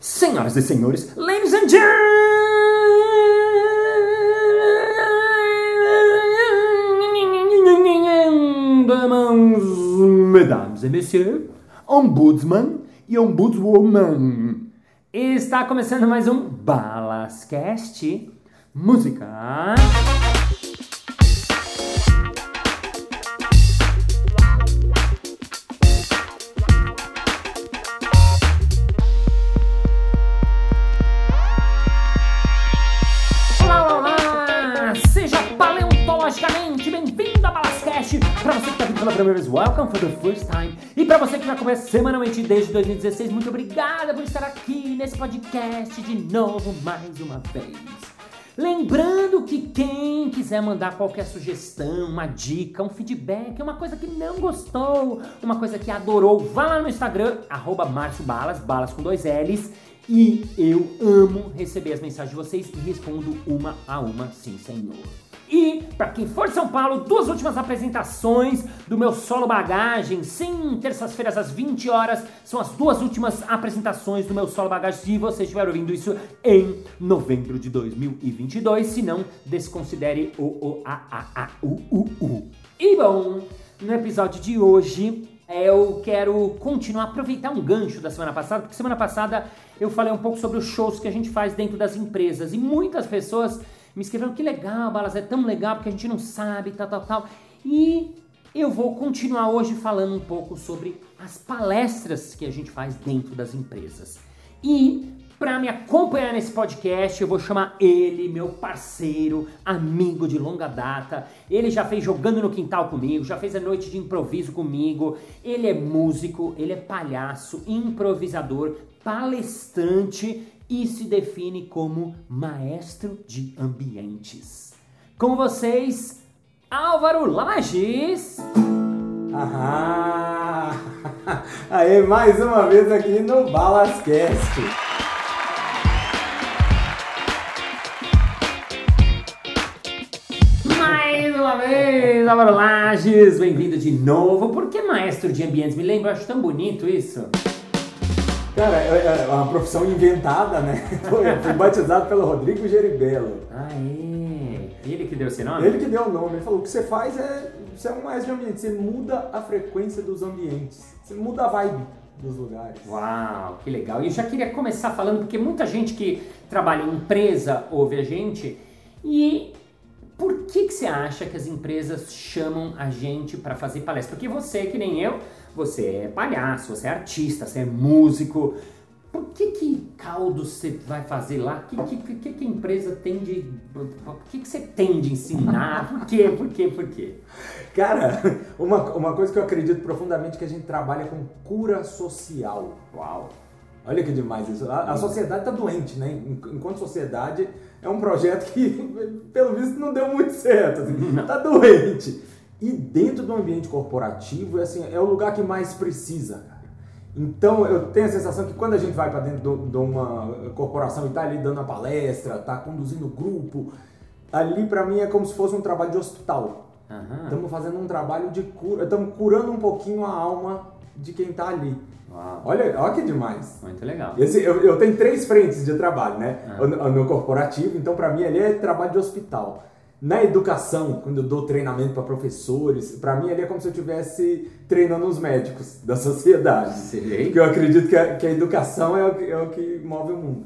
Senhoras e senhores, ladies and gentlemen, mesdames et messieurs, ombudsman e ombudswoman. Está começando mais um Balascast Música. Vez, welcome for the first time! E para você que já começa semanalmente desde 2016, muito obrigada por estar aqui nesse podcast de novo, mais uma vez! Lembrando que quem quiser mandar qualquer sugestão, uma dica, um feedback, uma coisa que não gostou, uma coisa que adorou, vá lá no Instagram, arroba Balas, balas com dois L's, e eu amo receber as mensagens de vocês e respondo uma a uma, sim senhor. E, para quem for de São Paulo, duas últimas apresentações do meu solo bagagem. Sim, terças-feiras às 20 horas são as duas últimas apresentações do meu solo bagagem. Se você estiver ouvindo isso em novembro de 2022, se não, desconsidere o o a a a u u u. E bom, no episódio de hoje eu quero continuar, aproveitar um gancho da semana passada, porque semana passada eu falei um pouco sobre os shows que a gente faz dentro das empresas e muitas pessoas me escreveram que legal, Balas, é tão legal porque a gente não sabe, tal, tal, tal. E eu vou continuar hoje falando um pouco sobre as palestras que a gente faz dentro das empresas. E para me acompanhar nesse podcast, eu vou chamar ele, meu parceiro, amigo de longa data. Ele já fez jogando no quintal comigo, já fez a noite de improviso comigo. Ele é músico, ele é palhaço, improvisador, palestrante e se define como maestro de ambientes. Com vocês, Álvaro Lages. Aham! Aí, mais uma vez aqui no Balascast. Mais uma vez, Álvaro Lages, bem-vindo de novo. Por que maestro de ambientes? Me lembro, eu acho tão bonito isso. Cara, é é uma profissão inventada, né? Foi, fui batizado pelo Rodrigo Geribello. Ah, é. Ele que deu esse nome? Ele que deu o nome, ele falou: o que você faz é. Você é um maestro de ambiente, você muda a frequência dos ambientes, você muda a vibe dos lugares. Uau, que legal. E eu já queria começar falando, porque muita gente que trabalha em empresa ouve a gente. E por que, que você acha que as empresas chamam a gente para fazer palestra? Porque você, que nem eu, você é palhaço, você é artista, você é músico. Por que que caldo você vai fazer lá? O que, que, que, que a empresa tem de... O que, que você tem de ensinar? Por quê? Por quê? Por quê? Cara, uma, uma coisa que eu acredito profundamente é que a gente trabalha com cura social. Uau! Olha que demais isso. A, a sociedade está doente, né? En- Enquanto sociedade, é um projeto que, pelo visto, não deu muito certo. Assim. Tá doente. E dentro do ambiente corporativo, assim, é o lugar que mais precisa, cara. Então, eu tenho a sensação que quando a gente vai para dentro de uma corporação e tá ali dando a palestra, tá conduzindo o grupo, ali para mim é como se fosse um trabalho de hospital. Estamos fazendo um trabalho de cura, estamos curando um pouquinho a alma de quem tá ali. Uau, Olha, olha que demais. muito legal. Esse, eu, eu tenho três frentes de trabalho, né? Ah. No, no corporativo, então para mim ali é trabalho de hospital. Na educação, quando eu dou treinamento para professores, para mim ali é como se eu estivesse treinando os médicos da sociedade. Sei. Porque eu acredito que a, que a educação é o, que- é o que move o mundo.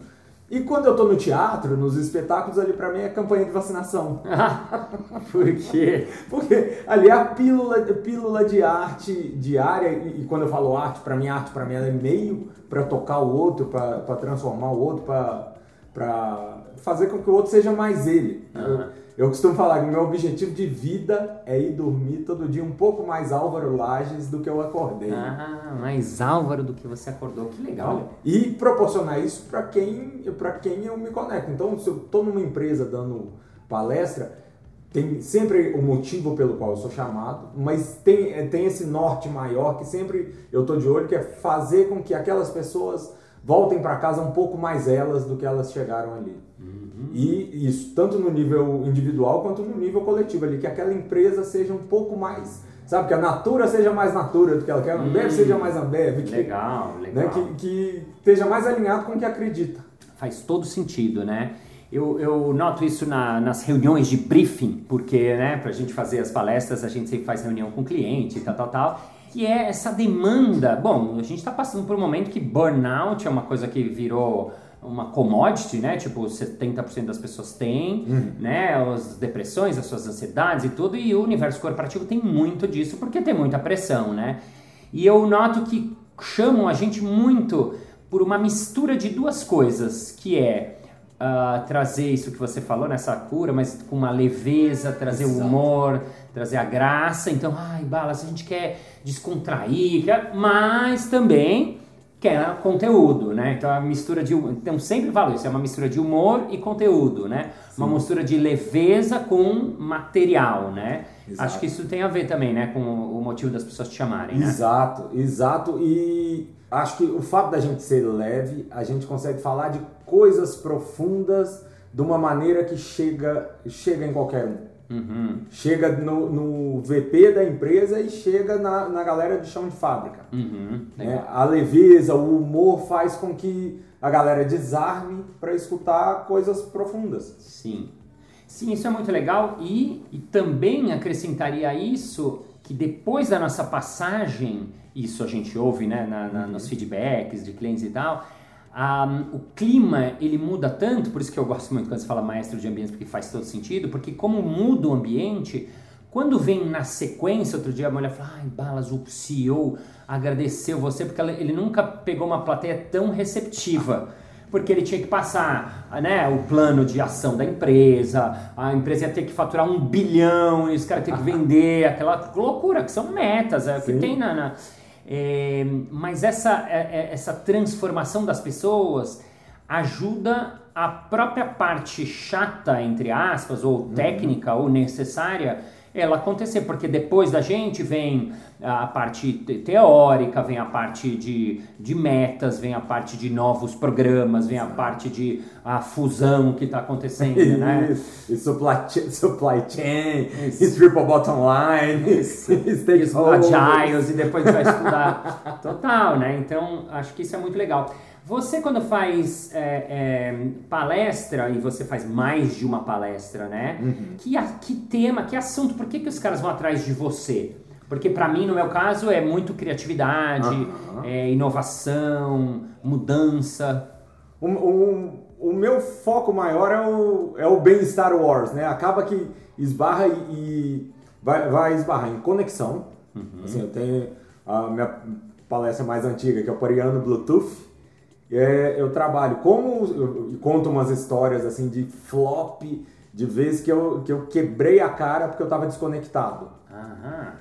E quando eu tô no teatro, nos espetáculos, ali para mim é campanha de vacinação. Por quê? Porque ali é a pílula, pílula de arte diária, e, e quando eu falo arte, para mim, arte para mim é meio para tocar o outro, para transformar o outro, para fazer com que o outro seja mais ele. Aham. Eu, eu costumo falar que o meu objetivo de vida é ir dormir todo dia um pouco mais Álvaro Lages do que eu acordei. Ah, mais Álvaro do que você acordou. Que legal. E proporcionar isso para quem, pra quem eu me conecto. Então, se eu estou numa empresa dando palestra, tem sempre o motivo pelo qual eu sou chamado, mas tem, eh, tem esse norte maior que sempre eu estou de olho, que é fazer com que aquelas pessoas voltem para casa um pouco mais elas do que elas chegaram ali. E isso, tanto no nível individual quanto no nível coletivo ali, que aquela empresa seja um pouco mais sabe? Que a natura seja mais natura do que ela quer, a Ambev hum, seja mais Ambev. Que, legal, legal. Né? Que, que esteja mais alinhado com o que acredita. Faz todo sentido, né? Eu, eu noto isso na, nas reuniões de briefing, porque, né, para a gente fazer as palestras, a gente sempre faz reunião com cliente e tal, tal, tal. Que é essa demanda. Bom, a gente está passando por um momento que burnout é uma coisa que virou uma commodity, né? Tipo, 70% das pessoas têm, uhum. né? As depressões, as suas ansiedades e tudo, e o universo corporativo tem muito disso, porque tem muita pressão, né? E eu noto que chamam a gente muito por uma mistura de duas coisas, que é uh, trazer isso que você falou nessa cura, mas com uma leveza, trazer Exato. o humor, trazer a graça. Então, ai, balas, a gente quer descontrair, mas também quer conteúdo, né? Então a mistura de então sempre falo isso, é uma mistura de humor e conteúdo, né? Sim. Uma mistura de leveza com material, né? Exato. Acho que isso tem a ver também, né, com o motivo das pessoas te chamarem, né? Exato, exato. E acho que o fato da gente ser leve, a gente consegue falar de coisas profundas de uma maneira que chega, chega em qualquer um. Uhum. Chega no, no, VP da empresa e chega na, na galera de chão de fábrica. Uhum. É, a leveza, o humor faz com que a galera desarme para escutar coisas profundas. Sim. Sim, isso é muito legal e, e também acrescentaria isso que depois da nossa passagem, isso a gente ouve né, na, na, uhum. nos feedbacks de clientes e tal, um, o clima ele muda tanto, por isso que eu gosto muito quando se fala maestro de ambiente, porque faz todo sentido, porque como muda o ambiente, quando vem na sequência, outro dia a mulher fala, ai, Balas, o CEO agradeceu você, porque ele nunca pegou uma plateia tão receptiva porque ele tinha que passar né, o plano de ação da empresa, a empresa ia ter que faturar um bilhão, e os caras têm que vender, aquela loucura, que são metas, é o que tem na, na é, mas essa, é, é, essa transformação das pessoas ajuda a própria parte chata, entre aspas, ou uhum. técnica uhum. ou necessária, ela acontecer, porque depois da gente vem a parte teórica, vem a parte de, de metas, vem a parte de novos programas, vem a parte de a fusão que está acontecendo, isso, né? E supply, supply chain, isso. triple bottom line, isso, agiles, e depois vai estudar total, né? Então, acho que isso é muito legal. Você, quando faz é, é, palestra, e você faz mais de uma palestra, né? Uhum. Que, que tema, que assunto, por que, que os caras vão atrás de você? Porque para mim, no meu caso, é muito criatividade, uhum. é, inovação, mudança. O, o, o, meu foco maior é o, é o bem-estar Wars, né? Acaba que esbarra e, e vai, vai esbarrar em conexão. Uhum. Assim, eu tenho a minha palestra mais antiga, que é o Pariano Bluetooth. É, eu trabalho como... Eu conto umas histórias, assim, de flop, de vezes que eu, que eu quebrei a cara porque eu estava desconectado. Aham.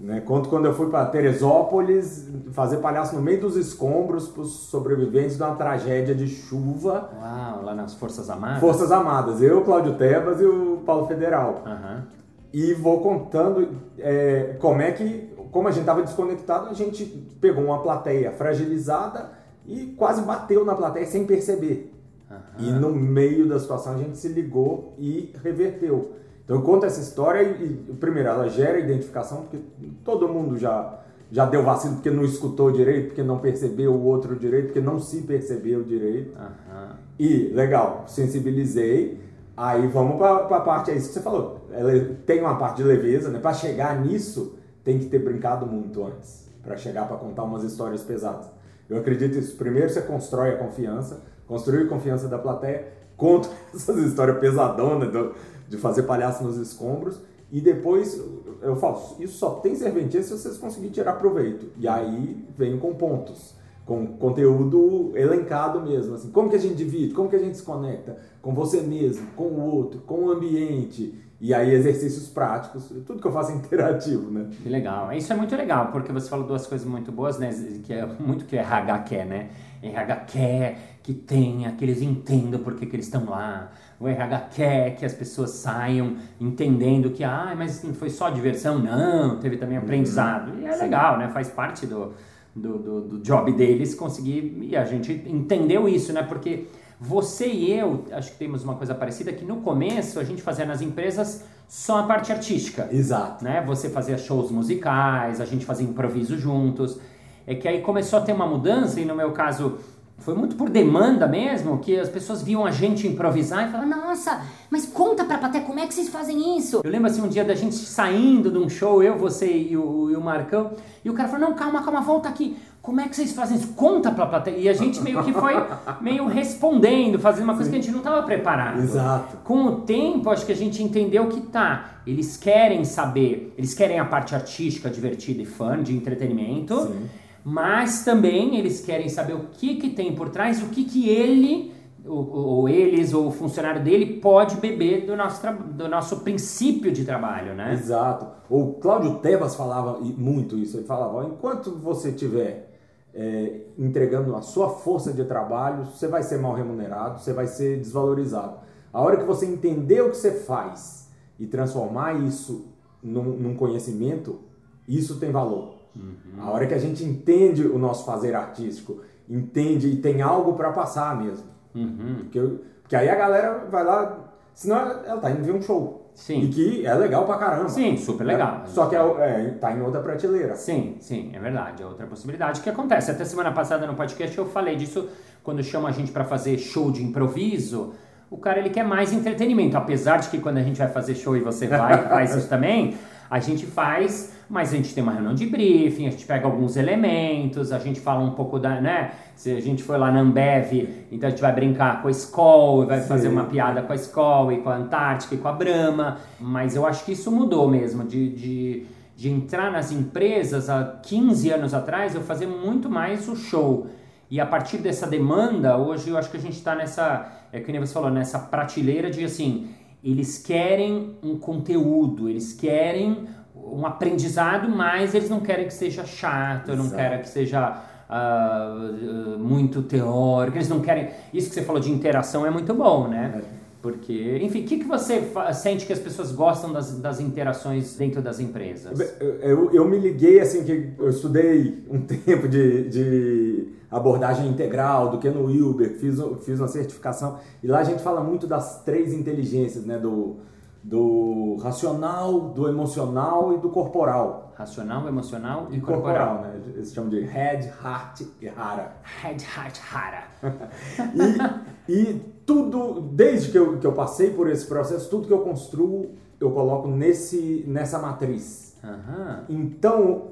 Né? Conto quando eu fui para Teresópolis fazer palhaço no meio dos escombros para os sobreviventes de uma tragédia de chuva. Uau, lá nas Forças Amadas? Forças Amadas. Eu, Cláudio Tebas e o Paulo Federal. Uhum. E vou contando é, como é que, como a gente estava desconectado, a gente pegou uma plateia fragilizada e quase bateu na plateia sem perceber. Uhum. E no meio da situação a gente se ligou e reverteu. Então eu conto essa história e, e, primeiro, ela gera identificação, porque todo mundo já, já deu vacilo porque não escutou direito, porque não percebeu o outro direito, porque não se percebeu direito. Uhum. E, legal, sensibilizei. Aí vamos para a parte, é isso que você falou. Ela tem uma parte de leveza, né? Para chegar nisso, tem que ter brincado muito antes. Para chegar para contar umas histórias pesadas. Eu acredito nisso. Primeiro você constrói a confiança, construir a confiança da plateia, conta essas histórias pesadonas do, de fazer palhaço nos escombros. E depois eu falo, isso só tem serventia se vocês conseguirem tirar proveito. E aí vem com pontos, com conteúdo elencado mesmo. Assim, como que a gente divide, como que a gente se conecta com você mesmo, com o outro, com o ambiente. E aí exercícios práticos, tudo que eu faço é interativo, né? Que legal. Isso é muito legal, porque você falou duas coisas muito boas, né? Que é muito que o RH quer, né? RH quer que tenha, que eles entendam por que, que eles estão lá o RH quer que as pessoas saiam entendendo que, ah, mas foi só diversão. Não, teve também uhum. aprendizado. E é Sim. legal, né? Faz parte do, do, do, do, job deles conseguir. E a gente entendeu isso, né? Porque Você e eu, acho que temos uma coisa parecida, que no começo a gente fazia nas empresas só a parte artística. Exato. Né? Você fazia shows musicais, a gente fazia improviso juntos. É que aí começou a ter uma mudança, e no meu caso foi muito por demanda mesmo, que as pessoas viam a gente improvisar e falavam, nossa, mas conta pra plateia como é que vocês fazem isso? Eu lembro assim um dia da gente saindo de um show, eu, você e o, e o Marcão, e o cara falou, não, calma, calma, volta aqui. Como é que vocês fazem isso? Conta pra plateia. E a gente meio que foi meio respondendo, fazendo uma coisa Sim. que a gente não estava preparado. Exato. Com o tempo, acho que a gente entendeu que tá. Eles querem saber, eles querem a parte artística, divertida e fã, de entretenimento. Sim mas também eles querem saber o que, que tem por trás, o que, que ele, ou, ou eles, ou o funcionário dele pode beber do nosso, do nosso princípio de trabalho, né? Exato. O Cláudio Tebas falava muito isso, ele falava, enquanto você tiver é, entregando a sua força de trabalho, você vai ser mal remunerado, você vai ser desvalorizado. A hora que você entender o que você faz e transformar isso num, num conhecimento, isso tem valor. Uhum. A hora que a gente entende o nosso fazer artístico, entende e tem algo para passar mesmo. Uhum. Porque, porque aí a galera vai lá, senão ela tá indo ver um show. Sim. E que é legal pra caramba. Sim, super legal. É, só que é, é, tá em outra prateleira. Sim, sim, é verdade. É outra possibilidade que acontece. Até semana passada no podcast eu falei disso quando chama a gente para fazer show de improviso. O cara ele quer mais entretenimento, apesar de que quando a gente vai fazer show e você vai faz isso também, a gente faz, mas a gente tem uma reunião de briefing, a gente pega alguns elementos, a gente fala um pouco da, né? Se a gente foi lá na Ambev, então a gente vai brincar com a Skol, vai Sim. fazer uma piada com a Skol e com a Antártica e com a Brahma, mas eu acho que isso mudou mesmo, de, de, de entrar nas empresas há 15 anos atrás, eu fazia muito mais o show. E a partir dessa demanda, hoje eu acho que a gente está nessa, é que nem você falou, nessa prateleira de assim, eles querem um conteúdo, eles querem um aprendizado, mas eles não querem que seja chato, Exato. não querem que seja uh, muito teórico, eles não querem. Isso que você falou de interação é muito bom, né? É. Porque, enfim, o que, que você sente que as pessoas gostam das, das interações dentro das empresas? Eu, eu me liguei, assim, que eu estudei um tempo de, de abordagem integral do que no Uber, fiz, fiz uma certificação, e lá a gente fala muito das três inteligências, né? Do, do racional, do emocional e do corporal. Racional, emocional e, e corporal. corporal. né? Eles chamam de head, heart e hara. Head, heart, hara. e, e tudo, desde que eu, que eu passei por esse processo, tudo que eu construo, eu coloco nesse, nessa matriz. Uhum. Então,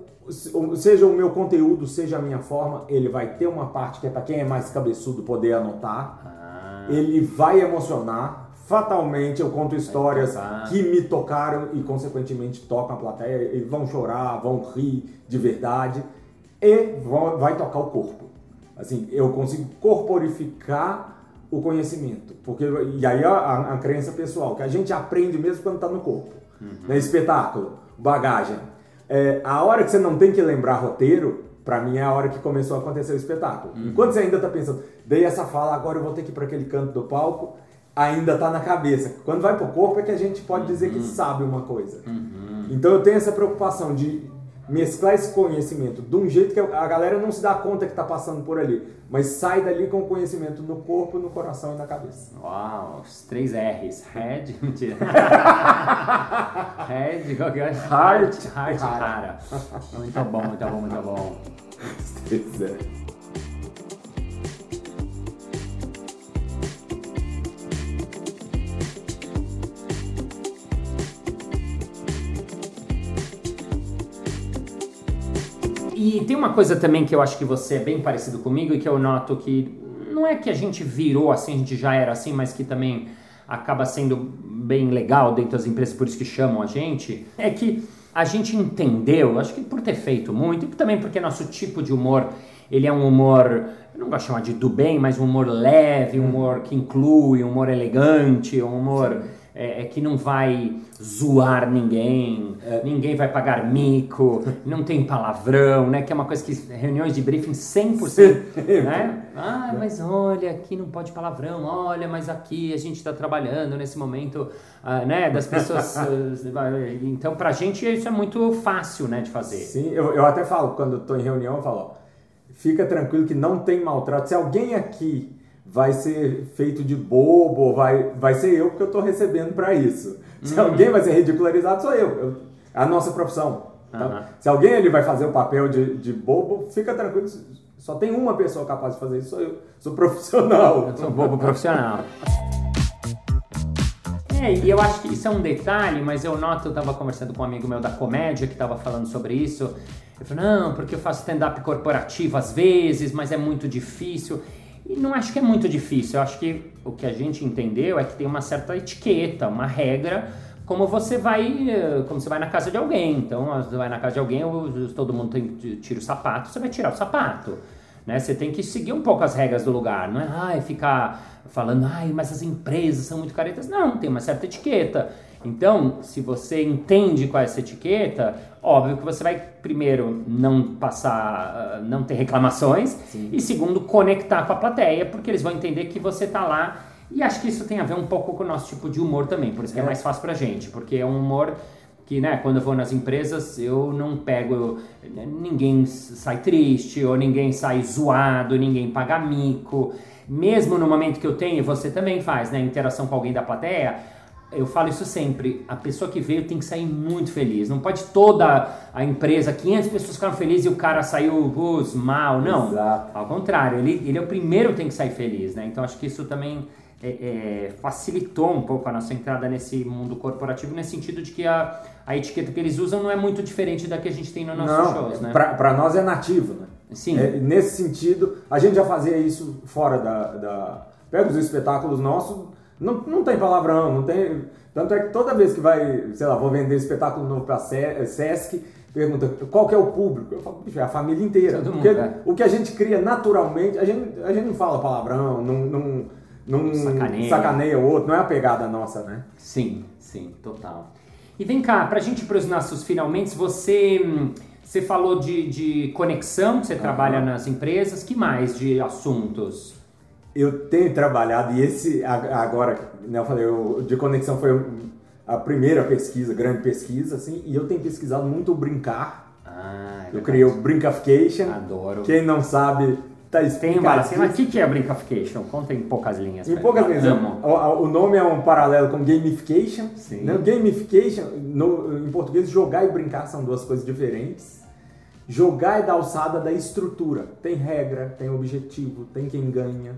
seja o meu conteúdo, seja a minha forma, ele vai ter uma parte que é para quem é mais cabeçudo poder anotar. Ah. Ele vai emocionar. Fatalmente eu conto histórias que me tocaram e consequentemente tocam a plateia e vão chorar, vão rir de verdade e vão, vai tocar o corpo. Assim, eu consigo corporificar o conhecimento, porque e aí a, a, crença pessoal que a gente aprende mesmo quando está no corpo, uhum. né? espetáculo, bagagem é, a hora que você não tem que lembrar roteiro, para mim é a hora que começou a acontecer o espetáculo. Uhum. Enquanto você ainda tá pensando, dei essa fala, agora eu vou ter que ir para aquele canto do palco, ainda tá na cabeça. Quando vai pro corpo é que a gente pode uhum. dizer que uhum. sabe uma coisa. Uhum. Então eu tenho essa preocupação de mesclar esse conhecimento de um jeito que a galera não se dá conta que está passando por ali, mas sai dali com o conhecimento no corpo, no coração e na cabeça. Uau, os três R's. Head, mentira. Head, qual que é? Heart, heart, cara. Muito bom, muito bom, muito bom. Os três R's. Tem uma coisa também que eu acho que você é bem parecido comigo e que eu noto que não é que a gente virou assim, a gente já era assim, mas que também acaba sendo bem legal dentro das empresas, por isso que chamam a gente, é que a gente entendeu, acho que por ter feito muito, e também porque nosso tipo de humor, ele é um humor, eu não gosto de chamar de do bem, mas um humor leve, um humor que inclui, um humor elegante, um humor... Sim é, é, que não vai zoar ninguém, é. ninguém vai pagar mico, não tem palavrão, né? Que é uma coisa que reuniões de briefing 100%, né? Ah, mas olha, aqui não pode palavrão, olha, mas aqui a gente está trabalhando nesse momento, uh, né? Das pessoas... uh, então, pra gente isso é muito fácil, né? De fazer. Sim, eu, eu até falo, quando estou em reunião, eu falo, ó, fica tranquilo que não tem maltrato. Se alguém aqui vai ser feito de bobo, vai, vai ser eu porque eu estou recebendo para isso. Se Uhum. alguém vai ser ridicularizado, sou eu. Eu- a nossa profissão. tá? Aham. Se alguém ele vai fazer o papel de, de bobo, fica tranquilo. Só tem uma pessoa capaz de fazer isso, sou eu. Sou profissional. Eu sou bobo profissional. É, e eu acho que isso é um detalhe, mas eu noto, eu tava conversando com um amigo meu da comédia que tava falando sobre isso. Eu falei, não, porque eu faço stand-up corporativo às vezes, mas é muito difícil. E não acho que é muito difícil, eu acho que o que a gente entendeu é que tem uma certa etiqueta, uma regra, como você vai, eh, como você vai na casa de alguém. Então, você vai na casa de alguém, todo mundo tem, tira o sapato, você vai tirar o sapato. Né? Você tem que seguir um pouco as regras do lugar, não é ai, ficar falando, ai, mas as empresas são muito caretas. Não, tem uma certa etiqueta. Então, se você entende qual é essa etiqueta, óbvio que você vai, primeiro, não passar, ah, não ter reclamações, e segundo, conectar com a plateia, porque eles vão entender que você tá lá. E acho que isso tem a ver um pouco com o nosso tipo de humor também, por isso que é, É. mais fácil pra gente, porque é um humor que, né, quando eu vou nas empresas, eu não pego, ninguém sai triste, ou ninguém sai zoado, ninguém paga mico. Mesmo no momento que eu tenho, você também faz, né, interação com alguém da plateia, eu falo isso sempre, a pessoa que veio tem que sair muito feliz. Não pode toda a empresa, 500 pessoas ficaram felizes e o cara saiu putz, mal. Não, Exato. ao contrário, ele, ele é o primeiro que tem que sair feliz, né? Então acho que isso também é, é, facilitou um pouco a nossa entrada nesse mundo corporativo, nesse sentido de que a, a etiqueta que eles usam não é muito diferente da que a gente tem nos nossos Não, shows, né? pra nós é nativo, né? Sim. É, nesse sentido, a gente já fazia isso fora da. da... Pega os espetáculos nossos, não, não tem palavrão, não tem. Tanto é que toda vez que vai, sei lá, vou vender espetáculo novo pra Se- Sesc, pergunta qual que é o público? Eu falo, bicho, é a família inteira. Mundo, Porque é. o que a gente cria naturalmente, a gente, a gente não fala palavrão, não, não, não Sacaneia. sacaneia o outro, não é a pegada nossa, né? Sim, sim, total. E vem cá, pra gente ir pros nossos finalmente, você, hum, você falou de, de conexão, que você trabalha nas empresas, que mais de assuntos? Eu tenho trabalhado, e esse agora, né, eu falei, o de conexão foi a primeira pesquisa, grande pesquisa, assim, e eu tenho pesquisado muito o brincar. Ah, é Eu criei o Brinkification. Adoro. Quem não sabe, tá Tem explicado. mas o que, que é Brinkification? Conta em poucas linhas. Em poucas Amo. o, o nome é um paralelo com gamification. Sim. Né? Gamification, no- em português, jogar e brincar são duas coisas diferentes. Jogar é da alçada da estrutura. Tem regra, tem objetivo, tem quem ganha,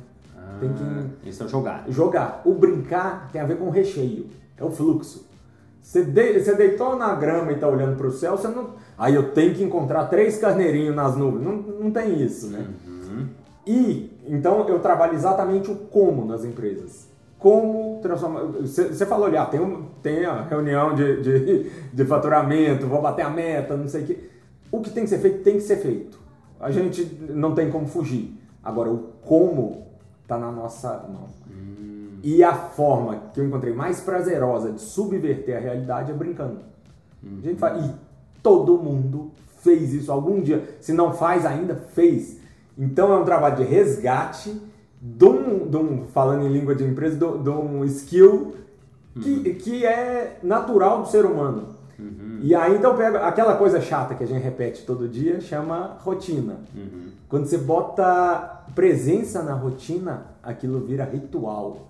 tem quem Ah, Isso é jogar. jogar. O brincar tem a ver com o recheio, é o fluxo. Você, de- você deitou na grama e tá olhando para o céu, você não. Aí eu tenho que encontrar três carneirinhos nas nuvens. Não, não tem isso, né? E então eu trabalho exatamente o como nas empresas. Como transformar. Você você falou ali, ah, tem, um, tem a reunião de, de, de faturamento, vou bater a meta, não sei o quê. O que tem que ser feito, tem que ser feito. A gente não tem como fugir. Agora, o como está na nossa mão. E a forma que eu encontrei mais prazerosa de subverter a realidade é brincando. A gente faz, e todo mundo fez isso algum dia. Se não faz ainda, fez. Então é um trabalho de resgate de um, de um falando em língua de empresa, de, um- skill que, que é natural do ser humano. E aí então pega aquela coisa chata que a gente repete todo dia, chama rotina. Quando você bota presença na rotina, aquilo vira ritual.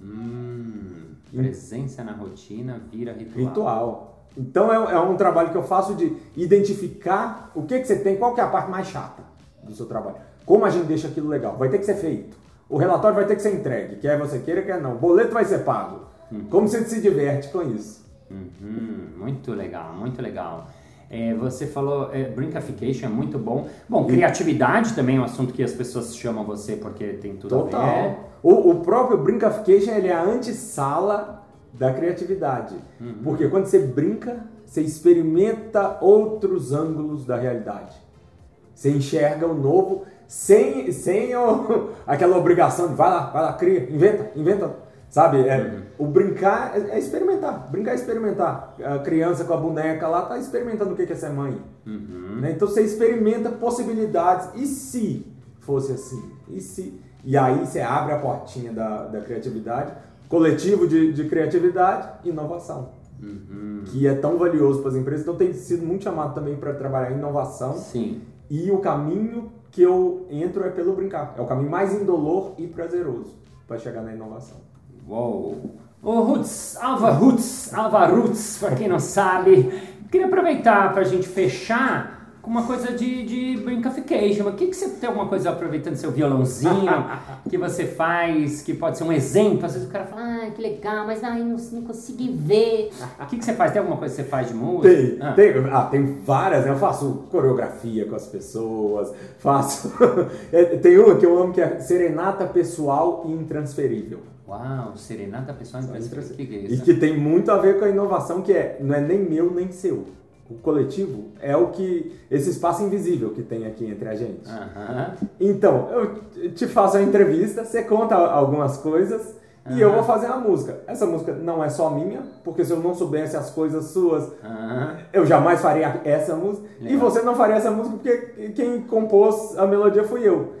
Hum, presença na rotina vira ritual. Ritual. Então é, é um trabalho que eu faço de identificar o que, que você tem, qual que é a parte mais chata do seu trabalho. Como a gente deixa aquilo legal. Vai ter que ser feito. O relatório vai ter que ser entregue, quer você queira, quer não. O boleto vai ser pago. Como você se diverte com isso? Uhum, muito legal, muito legal. É, você falou, é, brinkification é muito bom. Bom, criatividade também é um assunto que as pessoas chamam você porque tem tudo a ver. Total. O, o próprio Brinkification ele é a antessala da criatividade. Porque quando você brinca, você experimenta outros ângulos da realidade. Você enxerga o novo sem, sem o- aquela obrigação de vai lá, vai lá, cria, inventa, inventa. Sabe? É, O brincar é, é experimentar. Brincar é experimentar. A criança com a boneca lá tá experimentando o que que é ser mãe. Né? Então você experimenta possibilidades. E se fosse assim? E se? E aí você abre a portinha da, da criatividade, coletivo de, de criatividade, inovação. Que é tão valioso para as empresas. Então tem sido muito chamado também para trabalhar inovação. Sim. E o caminho que eu entro é pelo brincar. É o caminho mais indolor e prazeroso para chegar na inovação. Uou! O Roots, Alva Roots, Alva Roots, para quem não sabe, queria aproveitar para a gente fechar com uma coisa de, de brinkification. O que, que você tem alguma coisa aproveitando seu violãozinho que você faz, que pode ser um exemplo? Às vezes o cara fala, ah, que legal, mas ai, não, não consegui ver. O que, que você faz? Tem alguma coisa que você faz de música? Tem, ah. tem, ah, tem várias, né? Eu faço coreografia com as pessoas, faço. É, tem uma que eu amo que é Serenata Pessoal Intransferível. Uau, serenata pessoal intransferível. Que que é isso? E que tem muito a ver com a inovação, que é não é nem meu nem seu o coletivo é o que esse espaço invisível que tem aqui entre a gente. Uhum. Então, eu te faço a entrevista, você conta algumas coisas uhum. e eu vou fazer a música. Essa música não é só minha, porque se eu não soubesse as coisas suas, uhum. eu jamais faria essa música. E você não faria essa música porque quem compôs a melodia fui eu.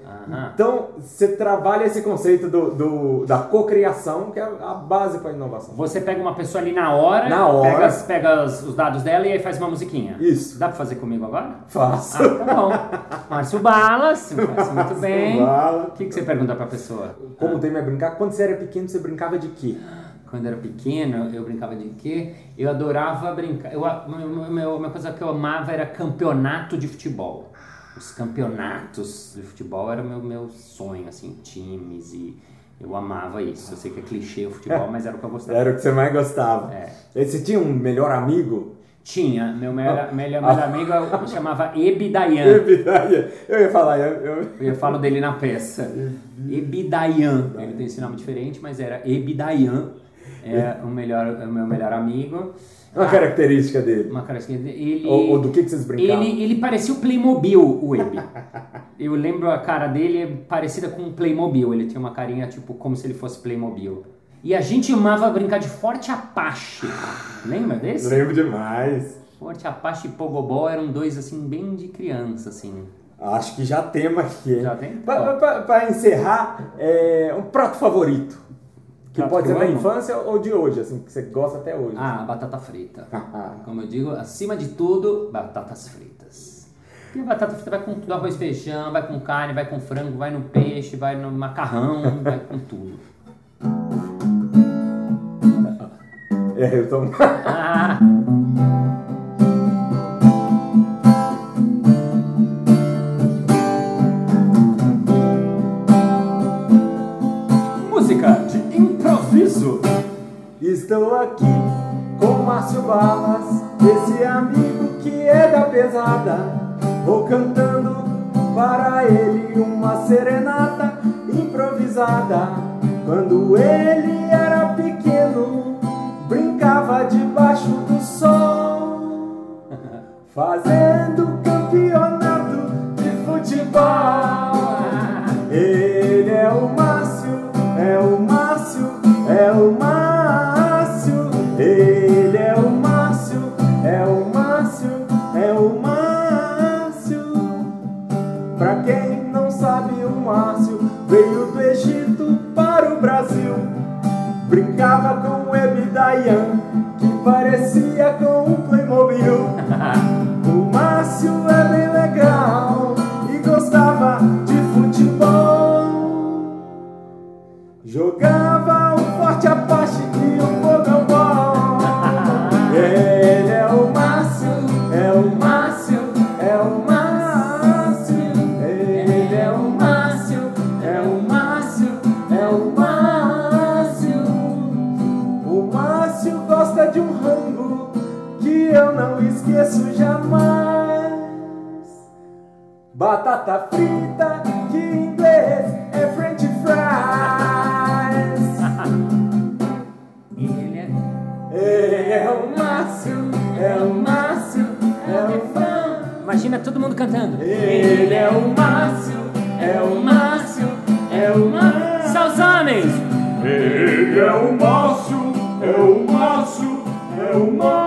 Então, você trabalha esse conceito do, do da cocriação, que é a base para a inovação. Você pega uma pessoa ali na hora, na hora. pega, pega os dados dela e aí faz uma musiquinha. Isso. Dá para fazer comigo agora? Faço. Ah, tá bom. Márcio Balas, faz muito bem. O que, que você pergunta para a pessoa? Como ah. tem me brincar? Quando você era pequeno, você brincava de quê? quando eu era pequeno, eu brincava de quê? Eu adorava brincar. Eu, meu, uma coisa que eu amava era campeonato de futebol os campeonatos de futebol era meu meu sonho, assim, times e eu amava isso. Eu sei que é clichê o futebol, mas era o que eu gostava. Era o que você mais gostava. É. E você tinha um melhor amigo? Tinha. Meu melhor, ah. melhor, melhor amigo chamava Ebidayan. Ebidayan. Eu ia falar... Eu, eu... eu falo dele na peça. Ebidayan. Ele tem esse nome diferente, mas era Ebidayan. É o, melhor, é o meu melhor amigo. Uma ah, característica dele. Uma característica dele. Ele, ou, ou, do que, que vocês brincavam? Ele, ele parecia o Playmobil, o Web. Eu lembro a cara dele parecida com um Playmobil. Ele tinha uma carinha tipo como se ele fosse Playmobil. E a gente amava brincar de Forte Apache. Lembra desse? Lembro demais. Forte Apache e Pogobol eram dois assim bem de criança assim. Acho que já temos aqui. Já tem? Para encerrar, é, um prato favorito. Que pode ser da infância ou de hoje, assim, que você gosta até hoje. Ah, batata frita. Como eu digo, acima de tudo, batatas fritas. Porque batata frita vai com tudo, arroz e feijão, vai com carne, vai com frango, vai no peixe, vai no macarrão, vai com tudo. É, eu tô... ah. Estou aqui com Márcio Balas, esse amigo que é da pesada. Vou cantando para ele uma serenata improvisada. Quando ele era pequeno, brincava debaixo do sol, fazendo campeonato de futebol. Ele é o Márcio, é o Márcio, é o Márcio. Brincava com o Ebidayan, que parecia com um Playmobil. o Márcio é bem legal e gostava de futebol. Jogava Batata frita, que em inglês é French fries. Ele é. Ele é o Márcio, é o Márcio, é o fã. Imagina todo mundo cantando. Ele é o Márcio, é o Márcio, é o Márcio. Seus homens! Ele é o Márcio, é o Márcio, é o Márcio.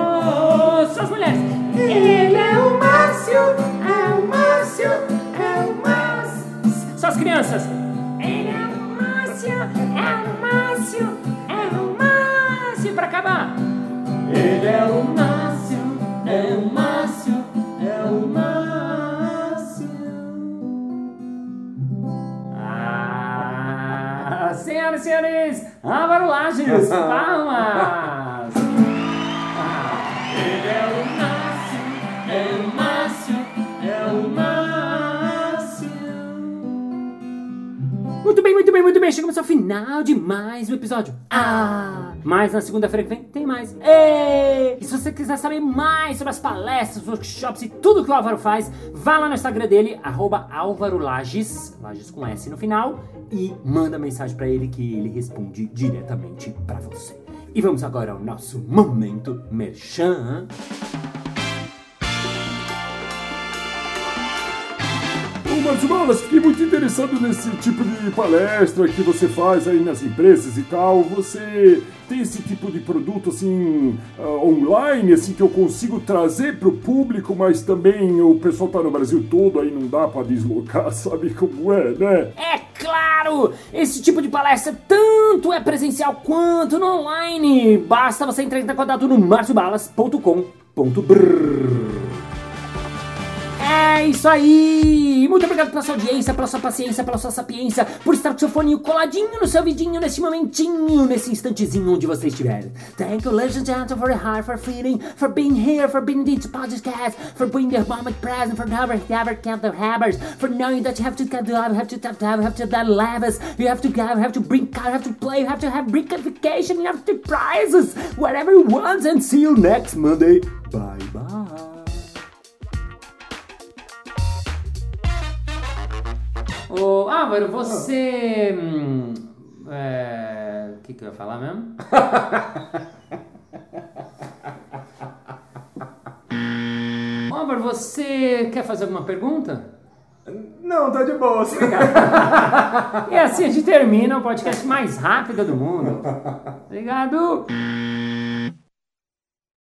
Lages, palmas! Ele é o Márcio, é o Márcio, é o Márcio. Muito bem, muito bem, muito bem. Chegamos ao final de mais um episódio. Ah! Mas na segunda-feira que vem tem mais. E se você quiser saber mais sobre as palestras, workshops e tudo que o Álvaro faz, vá lá no Instagram dele, arroba Álvaro Lages, Lages com S no final, e manda mensagem pra ele que ele responde diretamente pra você. E vamos agora ao nosso momento merchan. Márcio Balas, fiquei muito interessado nesse tipo de palestra que você faz aí nas empresas e tal. Você tem esse tipo de produto assim ah, online, assim que eu consigo trazer pro público, mas também o pessoal tá no Brasil todo, aí não dá pra deslocar, sabe como é, né? É claro! Esse tipo de palestra tanto é presencial quanto no online. Basta você entrar em contato no marciobalas.com.br. É isso aí! Muito obrigado pela sua audiência, pela sua paciência, pela sua sapiência, por estar com seu fone coladinho no seu vidinho nesse momentinho, nesse instantezinho onde você estiver. Thank you, ladies and gentlemen, for the heart, for feeling, for being here, for being in this podcast, for being the moment present, for never, never count the hammers, for knowing that you have to count the have to tap tap, have to that levels, you have to have, have to bring car, have to play, you have to have brickfication, you have to prizes, whatever you want, and see you next Monday. Bye bye. Ô, Álvaro, você. hum, é, O que, que eu ia falar mesmo? Ô, Álvaro, você quer fazer alguma pergunta? Não, tá de boa. E assim a gente termina o podcast mais rápido do mundo. Obrigado!